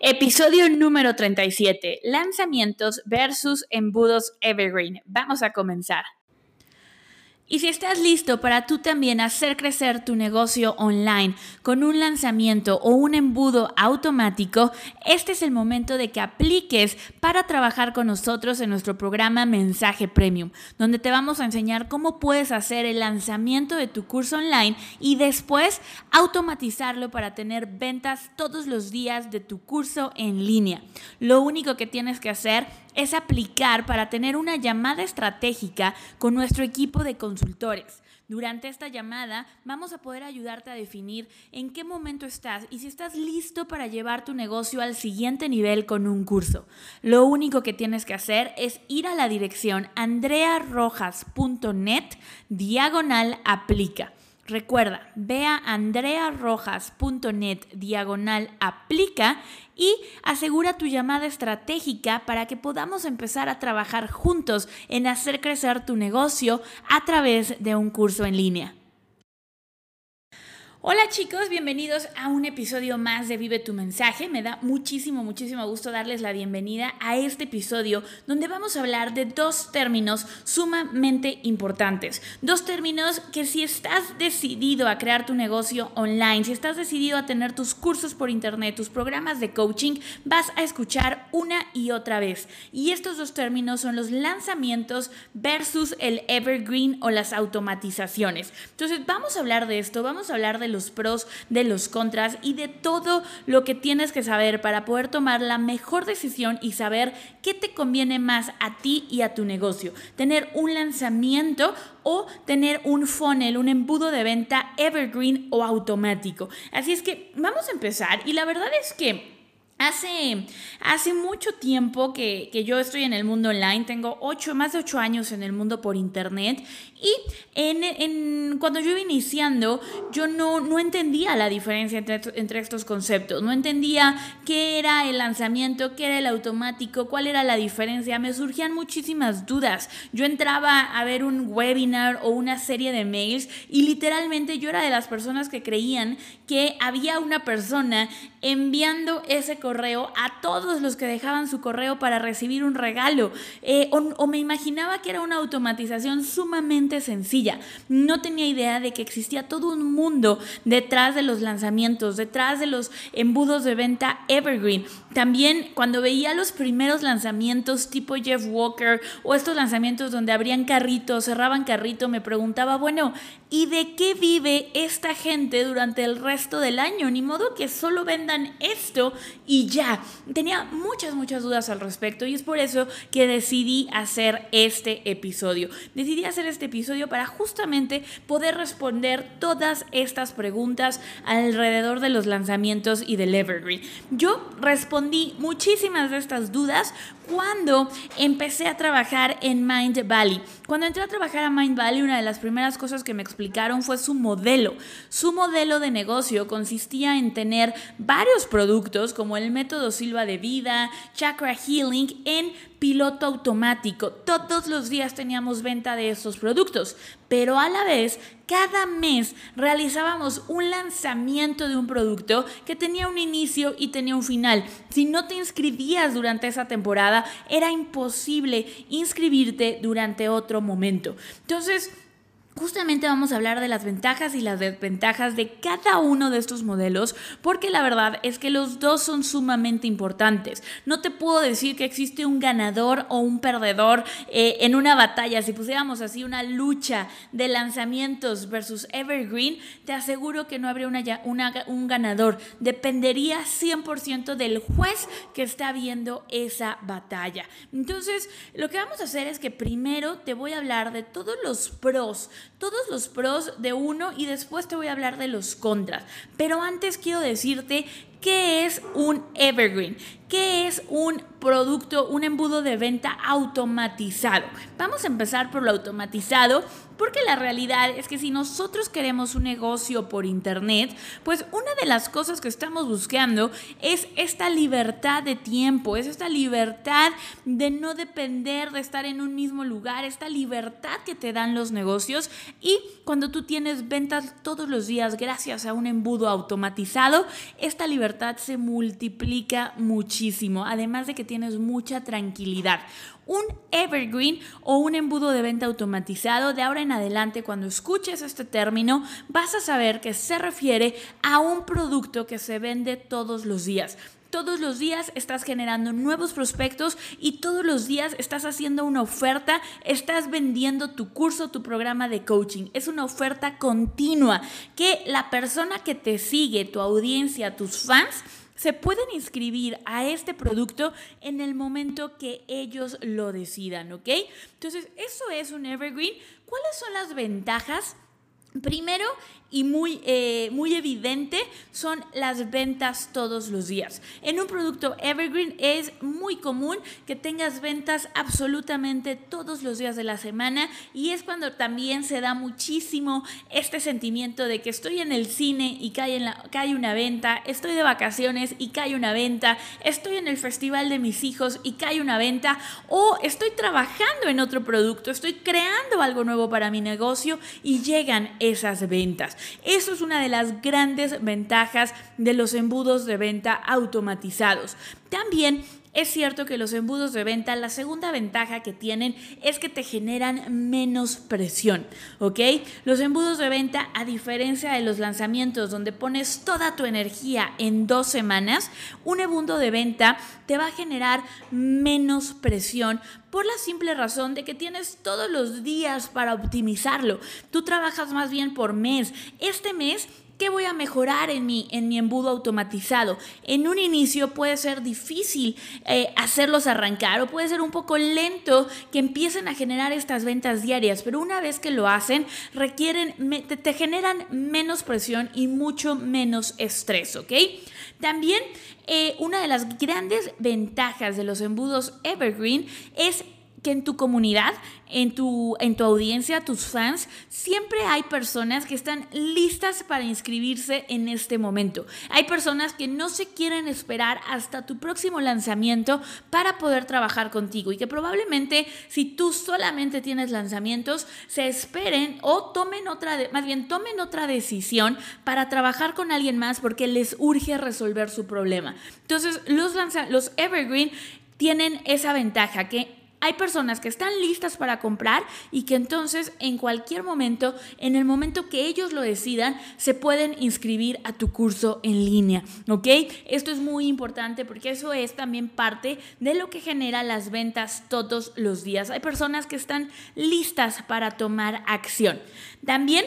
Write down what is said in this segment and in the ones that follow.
Episodio número 37. Lanzamientos versus embudos Evergreen. Vamos a comenzar. Y si estás listo para tú también hacer crecer tu negocio online con un lanzamiento o un embudo automático, este es el momento de que apliques para trabajar con nosotros en nuestro programa Mensaje Premium, donde te vamos a enseñar cómo puedes hacer el lanzamiento de tu curso online y después automatizarlo para tener ventas todos los días de tu curso en línea. Lo único que tienes que hacer es aplicar para tener una llamada estratégica con nuestro equipo de consultores. Durante esta llamada vamos a poder ayudarte a definir en qué momento estás y si estás listo para llevar tu negocio al siguiente nivel con un curso. Lo único que tienes que hacer es ir a la dirección andrearrojas.net diagonal aplica. Recuerda, ve a andrearrojas.net diagonal aplica y asegura tu llamada estratégica para que podamos empezar a trabajar juntos en hacer crecer tu negocio a través de un curso en línea. Hola chicos, bienvenidos a un episodio más de Vive tu mensaje. Me da muchísimo, muchísimo gusto darles la bienvenida a este episodio donde vamos a hablar de dos términos sumamente importantes. Dos términos que si estás decidido a crear tu negocio online, si estás decidido a tener tus cursos por internet, tus programas de coaching, vas a escuchar una y otra vez. Y estos dos términos son los lanzamientos versus el evergreen o las automatizaciones. Entonces vamos a hablar de esto, vamos a hablar de los pros, de los contras y de todo lo que tienes que saber para poder tomar la mejor decisión y saber qué te conviene más a ti y a tu negocio. Tener un lanzamiento o tener un funnel, un embudo de venta evergreen o automático. Así es que vamos a empezar y la verdad es que... Hace, hace mucho tiempo que, yo estoy en el mundo online, tengo ocho, más de ocho años en el mundo por internet y en, cuando yo iba iniciando yo no, no entendía la diferencia entre, entre, estos conceptos, no entendía qué era el lanzamiento, qué era el automático, cuál era la diferencia, me surgían muchísimas dudas. Yo entraba a ver un webinar o una serie de mails y literalmente yo era de las personas que creían que había una persona enviando ese correo a todos los que dejaban su correo para recibir un regalo. Eh, o, me imaginaba que era una automatización sumamente sencilla. No tenía idea de que existía todo un mundo detrás de los lanzamientos, detrás de los embudos de venta evergreen. También cuando veía los primeros lanzamientos tipo Jeff Walker o estos lanzamientos donde abrían carritos, cerraban carrito, me preguntaba, bueno, ¿y de qué vive esta gente durante el resto del año? Ni modo que solo vendan esto y ya. Tenía muchas, muchas dudas al respecto y es por eso que decidí hacer este episodio. Decidí hacer este episodio para justamente poder responder todas estas preguntas alrededor de los lanzamientos y del Evergreen. Yo respondí muchísimas de estas dudas cuando empecé a trabajar en Mind Valley. Cuando entré a trabajar a Mind Valley, una de las primeras cosas que me explicaron fue su modelo. Su modelo de negocio consistía en tener varios productos como el método Silva de vida, Chakra Healing, en piloto automático. Todos los días teníamos venta de estos productos, pero a la vez cada mes realizábamos un lanzamiento de un producto que tenía un inicio y tenía un final. Si no te inscribías durante esa temporada, era imposible inscribirte durante otro momento. Entonces, Justamente vamos a hablar de las ventajas y las desventajas de cada uno de estos modelos, porque la verdad es que los dos son sumamente importantes. No te puedo decir que existe un ganador o un perdedor eh, en una batalla. Si pusiéramos así una lucha de lanzamientos versus Evergreen, te aseguro que no habría un ganador. Dependería 100% del juez que está viendo esa batalla. Entonces, lo que vamos a hacer es que primero te voy a hablar de todos los pros todos los pros de uno y después te voy a hablar de los contras. Pero antes quiero decirte qué es un evergreen, qué es un producto, un embudo de venta automatizado. Vamos a empezar por lo automatizado porque la realidad es que si nosotros queremos un negocio por internet, pues una de las cosas que estamos buscando es esta libertad de tiempo, es esta libertad de no depender de estar en un mismo lugar, esta libertad que te dan los negocios y cuando tú tienes ventas todos los días gracias a un embudo automatizado, esta libertad se multiplica muchísimo, además de que tienes mucha tranquilidad. Un evergreen o un embudo de venta automatizado, de ahora en adelante, cuando escuches este término, vas a saber que se refiere a un producto que se vende todos los días. Todos los días estás generando nuevos prospectos y todos los días estás haciendo una oferta, estás vendiendo tu curso, tu programa de coaching. Es una oferta continua que la persona que te sigue, tu audiencia, tus fans, se pueden inscribir a este producto en el momento que ellos lo decidan, ¿ok? Entonces, eso es un evergreen. ¿Cuáles son las ventajas? Primero, y muy, eh, muy evidente son las ventas todos los días. En un producto evergreen es muy común que tengas ventas absolutamente todos los días de la semana y es cuando también se da muchísimo este sentimiento de que estoy en el cine y cae, una venta, estoy de vacaciones y cae una venta, estoy en el festival de mis hijos y cae una venta o estoy trabajando en otro producto, estoy creando algo nuevo para mi negocio y llegan esas ventas. Eso es una de las grandes ventajas de los embudos de venta automatizados. También es cierto que los embudos de venta, la segunda ventaja que tienen es que te generan menos presión, ¿ok? Los embudos de venta, a diferencia de los lanzamientos donde pones toda tu energía en dos semanas, un embudo de venta te va a generar menos presión por la simple razón de que tienes todos los días para optimizarlo. Tú trabajas más bien por mes. Este mes ¿Qué voy a mejorar en mi, en mi embudo automatizado? En un inicio puede ser difícil eh, hacerlos arrancar o puede ser un poco lento que empiecen a generar estas ventas diarias, pero una vez que lo hacen, requieren, te, generan menos presión y mucho menos estrés, ¿ok? También eh, una de las grandes ventajas de los embudos Evergreen es que en tu comunidad, en tu, en tu audiencia, tus fans, siempre hay personas que están listas para inscribirse en este momento. Hay personas que no se quieren esperar hasta tu próximo lanzamiento para poder trabajar contigo y que probablemente si tú solamente tienes lanzamientos, se esperen o tomen otra, más bien tomen otra decisión para trabajar con alguien más porque les urge resolver su problema. Entonces, los, los Evergreen tienen esa ventaja que hay personas que están listas para comprar y que entonces en cualquier momento, en el momento que ellos lo decidan, se pueden inscribir a tu curso en línea, ¿ok? Esto es muy importante porque eso es también parte de lo que genera las ventas todos los días. Hay personas que están listas para tomar acción. También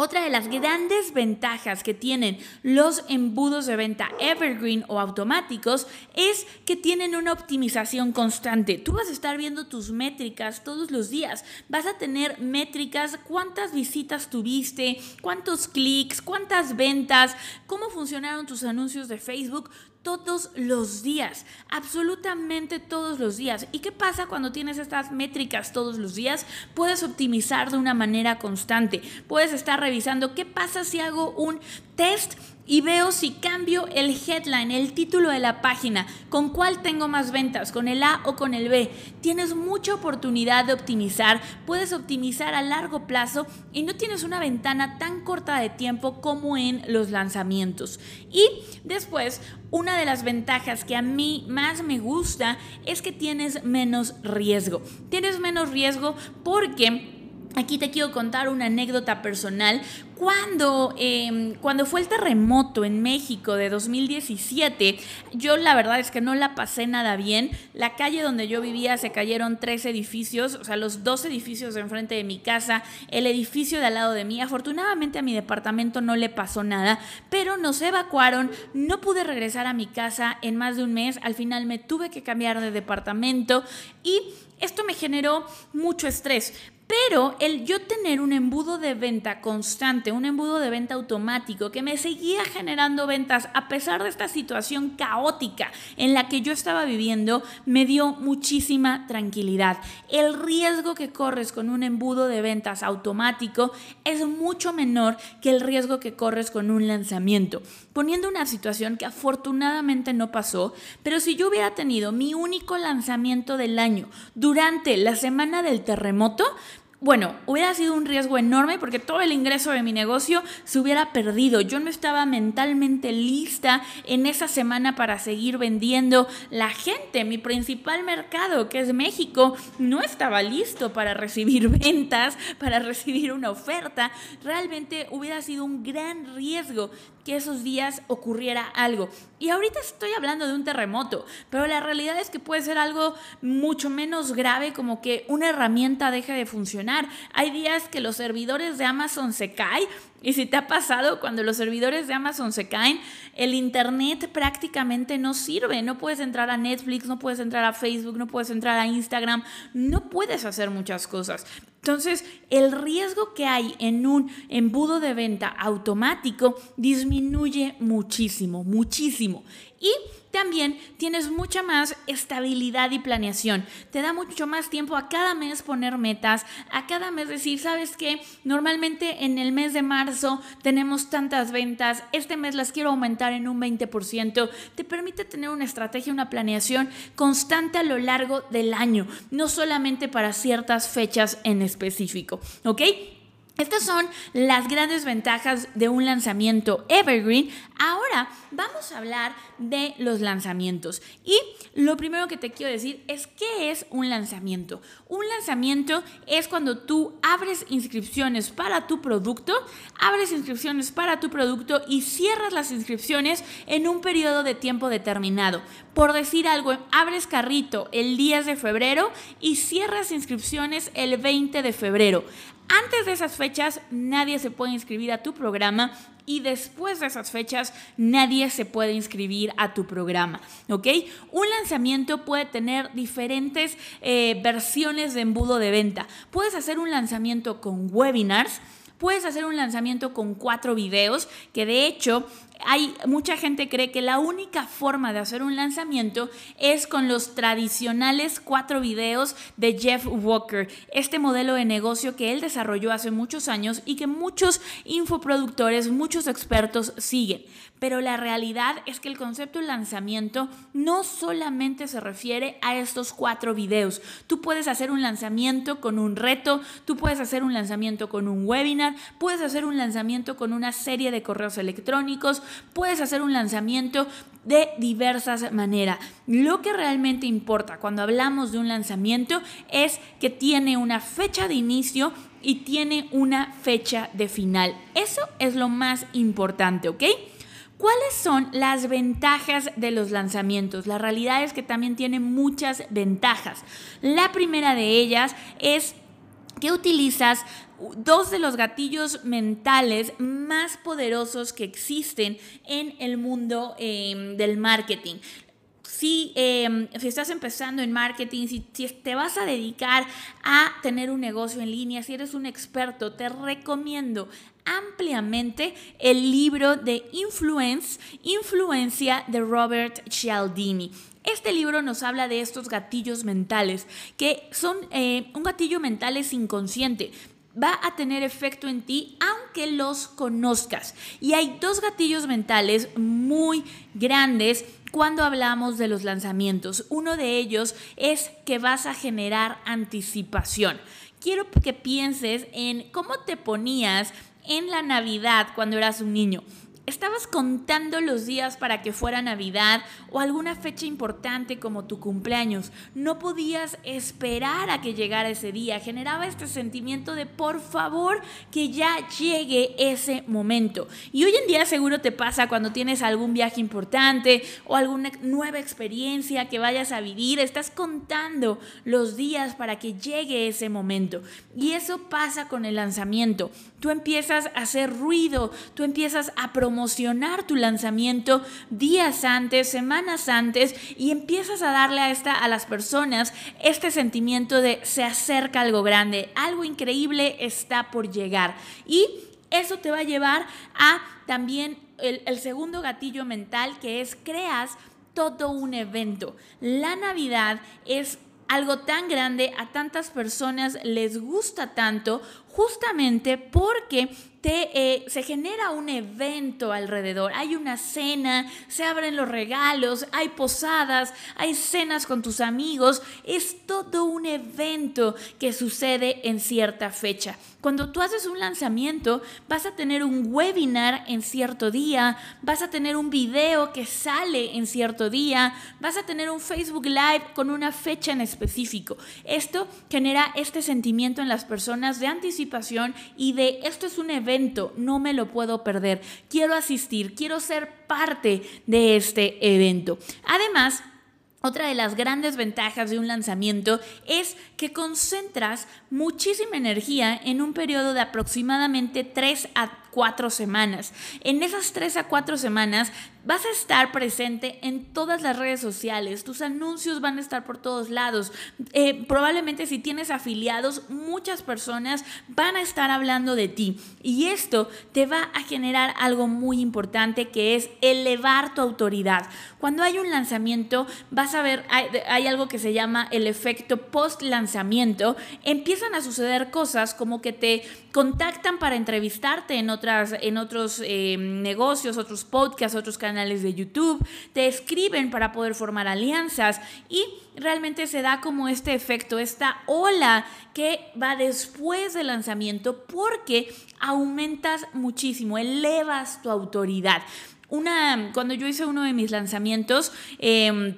otra de las grandes ventajas que tienen los embudos de venta evergreen o automáticos es que tienen una optimización constante. Tú vas a estar viendo tus métricas todos los días. Vas a tener métricas, cuántas visitas tuviste, cuántos clics, cuántas ventas, cómo funcionaron tus anuncios de Facebook todos los días, absolutamente todos los días. ¿Y qué pasa cuando tienes estas métricas todos los días? Puedes optimizar de una manera constante. Puedes estar revisando qué pasa si hago un test y veo si cambio el headline, el título de la página, con cuál tengo más ventas, con el A o con el B. Tienes mucha oportunidad de optimizar, puedes optimizar a largo plazo y no tienes una ventana tan corta de tiempo como en los lanzamientos. Y después, una de las ventajas que a mí más me gusta es que tienes menos riesgo. Tienes menos riesgo porque Aquí te quiero contar una anécdota personal. Cuando, em, cuando fue el terremoto en México de 2017, yo la verdad es que no la pasé nada bien. La calle donde yo vivía se cayeron tres edificios, o sea, los dos edificios de enfrente de mi casa, el edificio de al lado de mí. Afortunadamente a mi departamento no le pasó nada, pero nos evacuaron. No pude regresar a mi casa en más de un mes. Al final me tuve que cambiar de departamento y esto me generó mucho estrés pero el yo tener un embudo de venta constante, un embudo de venta automático que me seguía generando ventas a pesar de esta situación caótica en la que yo estaba viviendo, me dio muchísima tranquilidad. El riesgo que corres con un embudo de ventas automático es mucho menor que el riesgo que corres con un lanzamiento. Poniendo una situación que afortunadamente no pasó, pero si yo hubiera tenido mi único lanzamiento del año durante la semana del terremoto, bueno, hubiera sido un riesgo enorme porque todo el ingreso de mi negocio se hubiera perdido. Yo no estaba mentalmente lista en esa semana para seguir vendiendo. La gente, mi principal mercado, que es México, no estaba listo para recibir ventas, para recibir una oferta. Realmente hubiera sido un gran riesgo que esos días ocurriera algo. Y ahorita estoy hablando de un terremoto, pero la realidad es que puede ser algo mucho menos grave como que una herramienta deje de funcionar. Hay días que los servidores de Amazon se caen y si te ha pasado, cuando los servidores de Amazon se caen, el Internet prácticamente no sirve. No puedes entrar a Netflix, no puedes entrar a Facebook, no puedes entrar a Instagram, no puedes hacer muchas cosas. Entonces, el riesgo que hay en un embudo de venta automático disminuye muchísimo, muchísimo. Y también tienes mucha más estabilidad y planeación. Te da mucho más tiempo a cada mes poner metas, a cada mes decir, ¿sabes qué? Normalmente en el mes de marzo tenemos tantas ventas, este mes las quiero aumentar en un 20%. Te permite tener una estrategia, una planeación constante a lo largo del año, no solamente para ciertas fechas en específico, ¿ok? Estas son las grandes ventajas de un lanzamiento evergreen. Ahora vamos a hablar de los lanzamientos. Y lo primero que te quiero decir es qué es un lanzamiento. Un lanzamiento es cuando tú abres inscripciones para tu producto, abres inscripciones para tu producto y cierras las inscripciones en un periodo de tiempo determinado. Por decir algo, abres carrito el 10 de febrero y cierras inscripciones el 20 de febrero. Antes de esas fechas nadie se puede inscribir a tu programa y después de esas fechas nadie se puede inscribir a tu programa, ¿ok? Un lanzamiento puede tener diferentes eh, versiones de embudo de venta. Puedes hacer un lanzamiento con webinars, Puedes hacer un lanzamiento con cuatro videos, que de hecho hay mucha gente cree que la única forma de hacer un lanzamiento es con los tradicionales cuatro videos de Jeff Walker, este modelo de negocio que él desarrolló hace muchos años y que muchos infoproductores, muchos expertos siguen. Pero la realidad es que el concepto de lanzamiento no solamente se refiere a estos cuatro videos. Tú puedes hacer un lanzamiento con un reto, tú puedes hacer un lanzamiento con un webinar, puedes hacer un lanzamiento con una serie de correos electrónicos, puedes hacer un lanzamiento de diversas maneras. Lo que realmente importa cuando hablamos de un lanzamiento es que tiene una fecha de inicio y tiene una fecha de final. Eso es lo más importante, ¿ok? ¿Cuáles son las ventajas de los lanzamientos? La realidad es que también tiene muchas ventajas. La primera de ellas es que utilizas dos de los gatillos mentales más poderosos que existen en el mundo em, del marketing. Si, em, si, estás empezando en marketing, si, te vas a dedicar a tener un negocio en línea, si eres un experto, te recomiendo ampliamente el libro de Influence, Influencia de Robert Cialdini. Este libro nos habla de estos gatillos mentales, que son eh, un gatillo mental es inconsciente, va a tener efecto en ti aunque los conozcas. Y hay dos gatillos mentales muy grandes cuando hablamos de los lanzamientos. Uno de ellos es que vas a generar anticipación. Quiero que pienses en cómo te ponías en la Navidad cuando eras un niño. ¿Estabas contando los días para que fuera Navidad o alguna fecha importante como tu cumpleaños? No podías esperar a que llegara ese día. Generaba este sentimiento de por favor que ya llegue ese momento. Y hoy en día seguro te pasa cuando tienes algún viaje importante o alguna nueva experiencia que vayas a vivir. Estás contando los días para que llegue ese momento. Y eso pasa con el lanzamiento. Tú empiezas a hacer ruido, tú empiezas a promover promocionar tu lanzamiento días antes, semanas antes y empiezas a darle a, esta, a las personas este sentimiento de se acerca algo grande, algo increíble está por llegar. Y eso te va a llevar a también el, el segundo gatillo mental que es creas todo un evento. La Navidad es algo tan grande, a tantas personas les gusta tanto, justamente porque te, eh, se genera un evento alrededor. Hay una cena, se abren los regalos, hay posadas, hay cenas con tus amigos. Es todo un evento que sucede en cierta fecha. Cuando tú haces un lanzamiento, vas a tener un webinar en cierto día, vas a tener un video que sale en cierto día, vas a tener un Facebook Live con una fecha en específico. Esto genera este sentimiento en las personas de anticipación y de esto es un evento no me lo puedo perder, quiero asistir, quiero ser parte de este evento. Además, otra de las grandes ventajas de un lanzamiento es que concentras muchísima energía en un periodo de aproximadamente 3 a cuatro semanas. En esas tres a cuatro semanas vas a estar presente en todas las redes sociales, tus anuncios van a estar por todos lados. Eh, probablemente si tienes afiliados, muchas personas van a estar hablando de ti. Y esto te va a generar algo muy importante que es elevar tu autoridad. Cuando hay un lanzamiento, vas a ver, hay, hay algo que se llama el efecto post lanzamiento. Empiezan a suceder cosas como que te contactan para entrevistarte en otras, en otros eh, negocios, otros podcasts, otros canales de YouTube, te escriben para poder formar alianzas y realmente se da como este efecto, esta ola que va después del lanzamiento porque aumentas muchísimo, elevas tu autoridad. Una, cuando yo hice uno de mis lanzamientos, eh,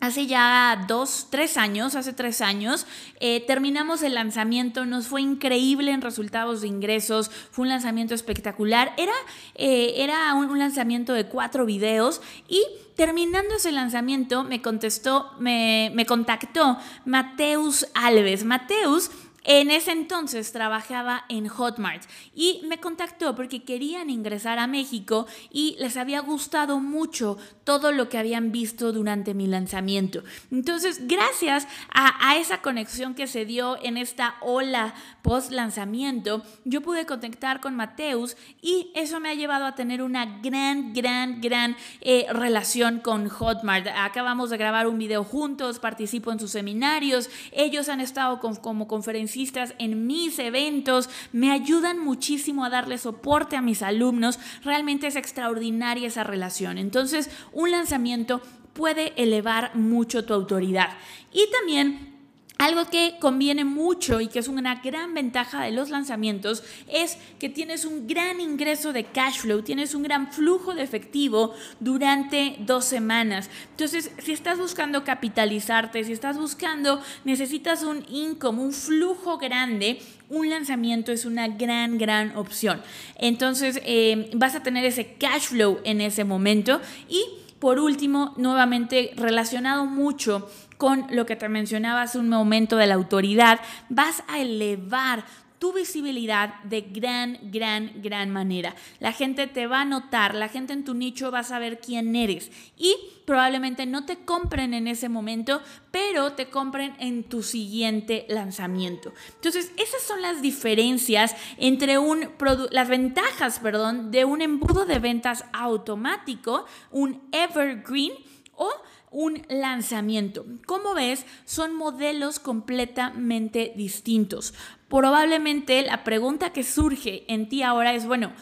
Hace ya dos, tres años, hace tres años, eh, terminamos el lanzamiento, nos fue increíble en resultados de ingresos, fue un lanzamiento espectacular, era, eh, era un, un, lanzamiento de cuatro videos y terminando ese lanzamiento me contestó, me, me contactó Mateus Alves. Mateus en ese entonces trabajaba en Hotmart y me contactó porque querían ingresar a México y les había gustado mucho todo lo que habían visto durante mi lanzamiento. Entonces, gracias a, esa conexión que se dio en esta ola post lanzamiento, yo pude conectar con Mateus y eso me ha llevado a tener una gran, gran, gran eh, relación con Hotmart. Acabamos de grabar un video juntos, participo en sus seminarios, ellos han estado como conferenciantes en mis eventos, me ayudan muchísimo a darle soporte a mis alumnos. Realmente es extraordinaria esa relación. Entonces, un lanzamiento puede elevar mucho tu autoridad. Y también algo que conviene mucho y que es una gran ventaja de los lanzamientos es que tienes un gran ingreso de cash flow, tienes un gran flujo de efectivo durante dos semanas. Entonces, si estás buscando capitalizarte, si estás buscando, necesitas un income, un flujo grande, un lanzamiento es una gran, gran opción. Entonces, eh, vas a tener ese cash flow en ese momento y por último, nuevamente relacionado mucho con lo que te mencionaba hace un momento de la autoridad, vas a elevar tu visibilidad de gran, gran, gran manera. La gente te va a notar, la gente en tu nicho va a saber quién eres y probablemente no te compren en ese momento, pero te compren en tu siguiente lanzamiento. Entonces, esas son las diferencias entre un las ventajas, perdón, de un embudo de ventas automático, un evergreen o un lanzamiento. Como ves, son modelos completamente distintos. Probablemente la pregunta que surge en ti ahora es, bueno,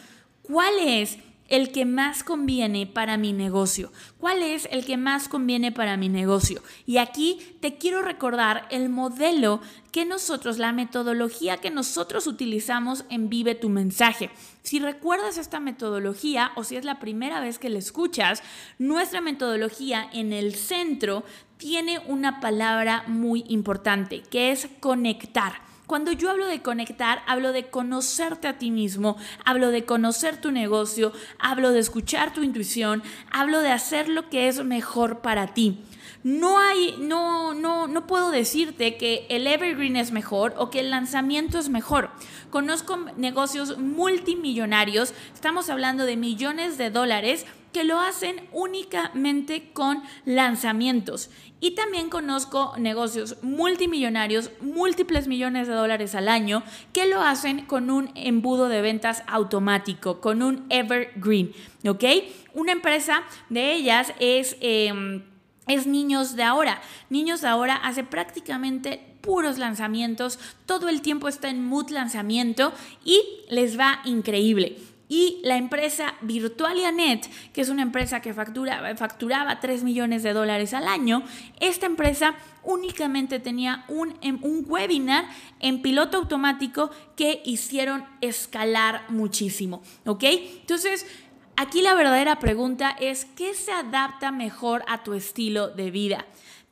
¿cuál es el que más conviene para mi negocio? ¿Cuál es el que más conviene para mi negocio? Y aquí te quiero recordar el modelo que nosotros, la metodología que nosotros utilizamos en Vive tu mensaje. Si recuerdas esta metodología o si es la primera vez que la escuchas, nuestra metodología en el centro tiene una palabra muy importante, que es conectar. Cuando yo hablo de conectar, hablo de conocerte a ti mismo, hablo de conocer tu negocio, hablo de escuchar tu intuición, hablo de hacer lo que es mejor para ti. No hay, no, no, no puedo decirte que el evergreen es mejor o que el lanzamiento es mejor. Conozco negocios multimillonarios, estamos hablando de millones de dólares que lo hacen únicamente con lanzamientos. Y también conozco negocios multimillonarios, múltiples millones de dólares al año, que lo hacen con un embudo de ventas automático, con un evergreen. ¿Ok? Una empresa de ellas es... Em, es Niños de Ahora. Niños de Ahora hace prácticamente puros lanzamientos, todo el tiempo está en mood lanzamiento y les va increíble. Y la empresa VirtualiaNet, que es una empresa que factura, facturaba 3 millones de dólares al año, esta empresa únicamente tenía un, em, un webinar en piloto automático que hicieron escalar muchísimo, ¿ok? Entonces, aquí la verdadera pregunta es, ¿qué se adapta mejor a tu estilo de vida?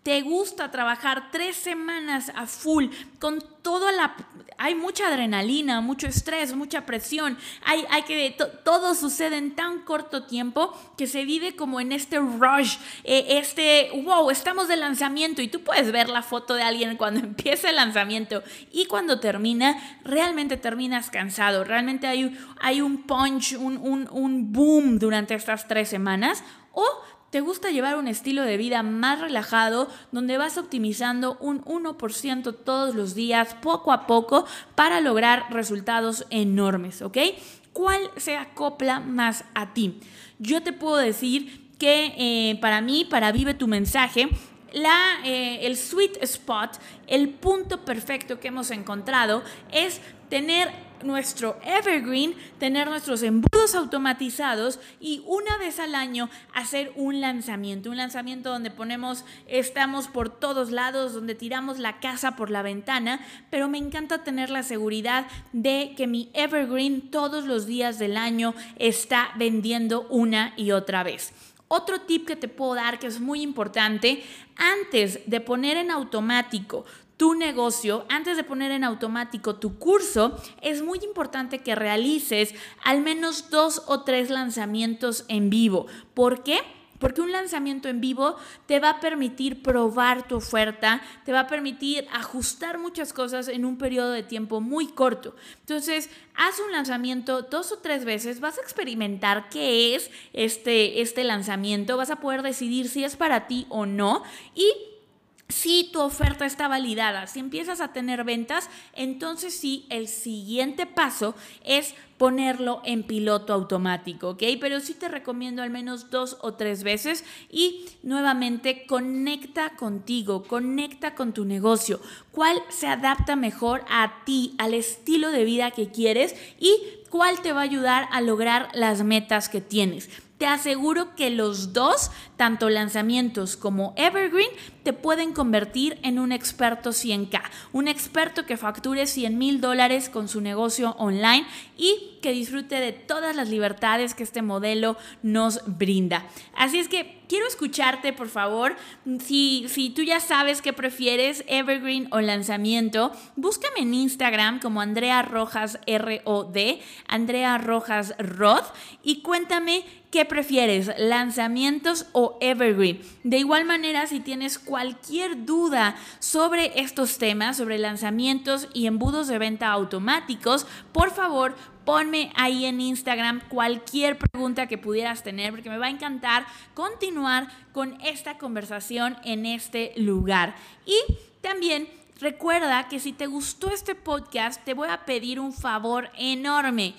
Te gusta trabajar tres semanas a full con toda la... Hay mucha adrenalina, mucho estrés, mucha presión. Hay, hay que... todo sucede en tan corto tiempo que se vive como en este rush, eh, este... ¡Wow! Estamos de lanzamiento y tú puedes ver la foto de alguien cuando empieza el lanzamiento y cuando termina, realmente terminas cansado. Realmente hay, hay un punch, un, un, un boom durante estas tres semanas. O ¿Te gusta llevar un estilo de vida más relajado donde vas optimizando un 1% todos los días, poco a poco, para lograr resultados enormes? ¿Ok? ¿Cuál se acopla más a ti? Yo te puedo decir que eh, para mí, para Vive tu mensaje, la, eh, el sweet spot, el punto perfecto que hemos encontrado es tener nuestro evergreen, tener nuestros embudos automatizados y una vez al año hacer un lanzamiento, un lanzamiento donde ponemos, estamos por todos lados, donde tiramos la casa por la ventana, pero me encanta tener la seguridad de que mi evergreen todos los días del año está vendiendo una y otra vez. Otro tip que te puedo dar que es muy importante, antes de poner en automático tu negocio, antes de poner en automático tu curso, es muy importante que realices al menos dos o tres lanzamientos en vivo. ¿Por qué? Porque un lanzamiento en vivo te va a permitir probar tu oferta, te va a permitir ajustar muchas cosas en un periodo de tiempo muy corto. Entonces, haz un lanzamiento dos o tres veces, vas a experimentar qué es este, este lanzamiento, vas a poder decidir si es para ti o no y si tu oferta está validada, si empiezas a tener ventas, entonces sí, el siguiente paso es ponerlo en piloto automático, ¿ok? Pero sí te recomiendo al menos dos o tres veces y nuevamente conecta contigo, conecta con tu negocio, cuál se adapta mejor a ti, al estilo de vida que quieres y cuál te va a ayudar a lograr las metas que tienes. Te aseguro que los dos, tanto lanzamientos como Evergreen, te pueden convertir en un experto 100K, un experto que facture 100 mil dólares con su negocio online y que disfrute de todas las libertades que este modelo nos brinda. Así es que quiero escucharte, por favor. Si, si tú ya sabes qué prefieres, Evergreen o lanzamiento, búscame en Instagram como Andrea Rojas R-O-D, Andrea Rojas Rod, y cuéntame ¿Qué prefieres, lanzamientos o evergreen? De igual manera, si tienes cualquier duda sobre estos temas, sobre lanzamientos y embudos de venta automáticos, por favor, ponme ahí en Instagram cualquier pregunta que pudieras tener, porque me va a encantar continuar con esta conversación en este lugar. Y también recuerda que si te gustó este podcast, te voy a pedir un favor enorme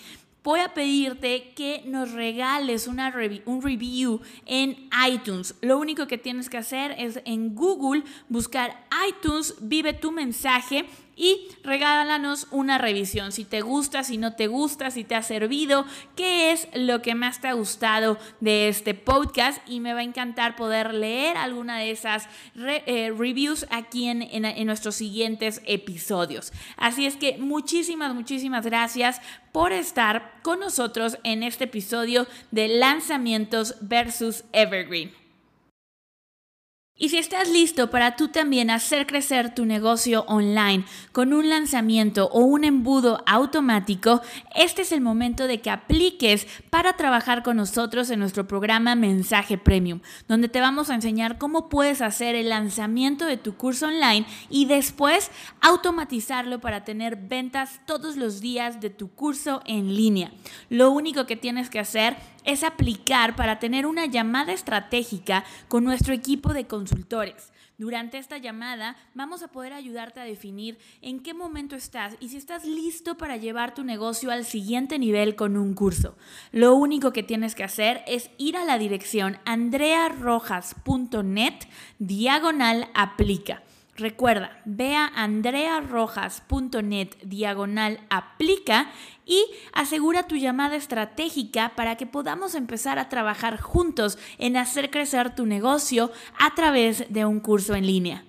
voy a pedirte que nos regales una un review en iTunes. Lo único que tienes que hacer es en Google buscar iTunes, vive tu mensaje y regálanos una revisión. Si te gusta, si no te gusta, si te ha servido, qué es lo que más te ha gustado de este podcast. Y me va a encantar poder leer alguna de esas eh, reviews aquí en, en nuestros siguientes episodios. Así es que muchísimas, muchísimas gracias por estar con nosotros en este episodio de lanzamientos versus Evergreen. Y si estás listo para tú también hacer crecer tu negocio online con un lanzamiento o un embudo automático, este es el momento de que apliques para trabajar con nosotros en nuestro programa Mensaje Premium, donde te vamos a enseñar cómo puedes hacer el lanzamiento de tu curso online y después automatizarlo para tener ventas todos los días de tu curso en línea. Lo único que tienes que hacer es aplicar para tener una llamada estratégica con nuestro equipo de consultores. Durante esta llamada vamos a poder ayudarte a definir en qué momento estás y si estás listo para llevar tu negocio al siguiente nivel con un curso. Lo único que tienes que hacer es ir a la dirección andrearrojas.net diagonal aplica. Recuerda, ve a andrearrojas.net diagonal aplica y asegura tu llamada estratégica para que podamos empezar a trabajar juntos en hacer crecer tu negocio a través de un curso en línea.